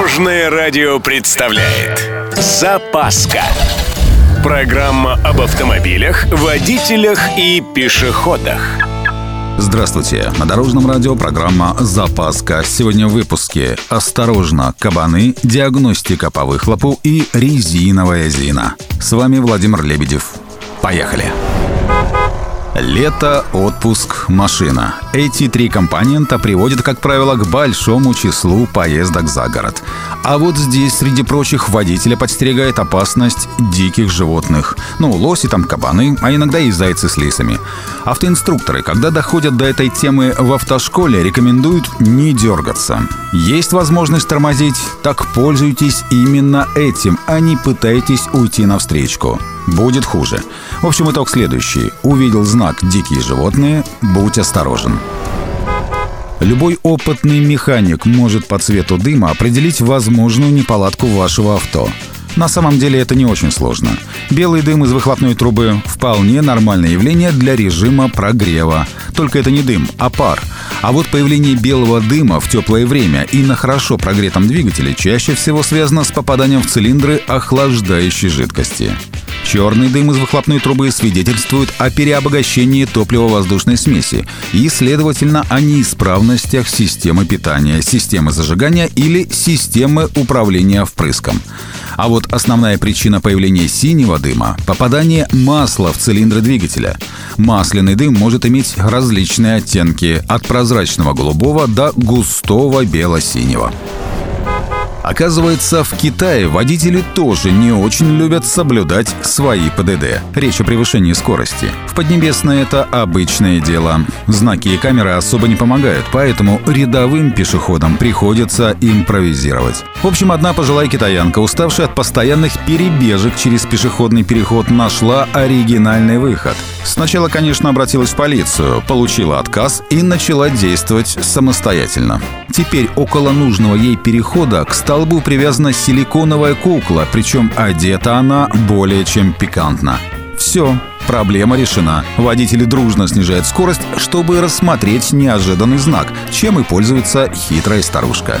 Дорожное радио представляет Запаска Программа об автомобилях, водителях и пешеходах Здравствуйте! На Дорожном радио программа «Запаска». Сегодня в выпуске «Осторожно! Кабаны», «Диагностика по выхлопу» и «Резиновая зина». С вами Владимир Лебедев. Поехали! Лето, отпуск, машина. Эти три компонента приводят, как правило, к большому числу поездок за город. А вот здесь, среди прочих, водителя подстерегает опасность диких животных. Ну, лоси там, кабаны, а иногда и зайцы с лисами. Автоинструкторы, когда доходят до этой темы в автошколе, рекомендуют не дергаться. Есть возможность тормозить, так пользуйтесь именно этим, а не пытайтесь уйти навстречу будет хуже. В общем, итог следующий. Увидел знак «Дикие животные» — будь осторожен. Любой опытный механик может по цвету дыма определить возможную неполадку вашего авто. На самом деле это не очень сложно. Белый дым из выхлопной трубы – вполне нормальное явление для режима прогрева. Только это не дым, а пар. А вот появление белого дыма в теплое время и на хорошо прогретом двигателе чаще всего связано с попаданием в цилиндры охлаждающей жидкости. Черный дым из выхлопной трубы свидетельствует о переобогащении топливо-воздушной смеси и, следовательно, о неисправностях системы питания, системы зажигания или системы управления впрыском. А вот основная причина появления синего дыма – попадание масла в цилиндры двигателя. Масляный дым может иметь различные оттенки – от прозрачного голубого до густого бело-синего. Оказывается, в Китае водители тоже не очень любят соблюдать свои ПДД. Речь о превышении скорости. В Поднебесной это обычное дело. Знаки и камеры особо не помогают, поэтому рядовым пешеходам приходится импровизировать. В общем, одна пожилая китаянка, уставшая от постоянных перебежек через пешеходный переход, нашла оригинальный выход. Сначала, конечно, обратилась в полицию, получила отказ и начала действовать самостоятельно. Теперь около нужного ей перехода к столбу привязана силиконовая кукла, причем одета она более чем пикантно. Все, проблема решена. Водители дружно снижают скорость, чтобы рассмотреть неожиданный знак, чем и пользуется хитрая старушка.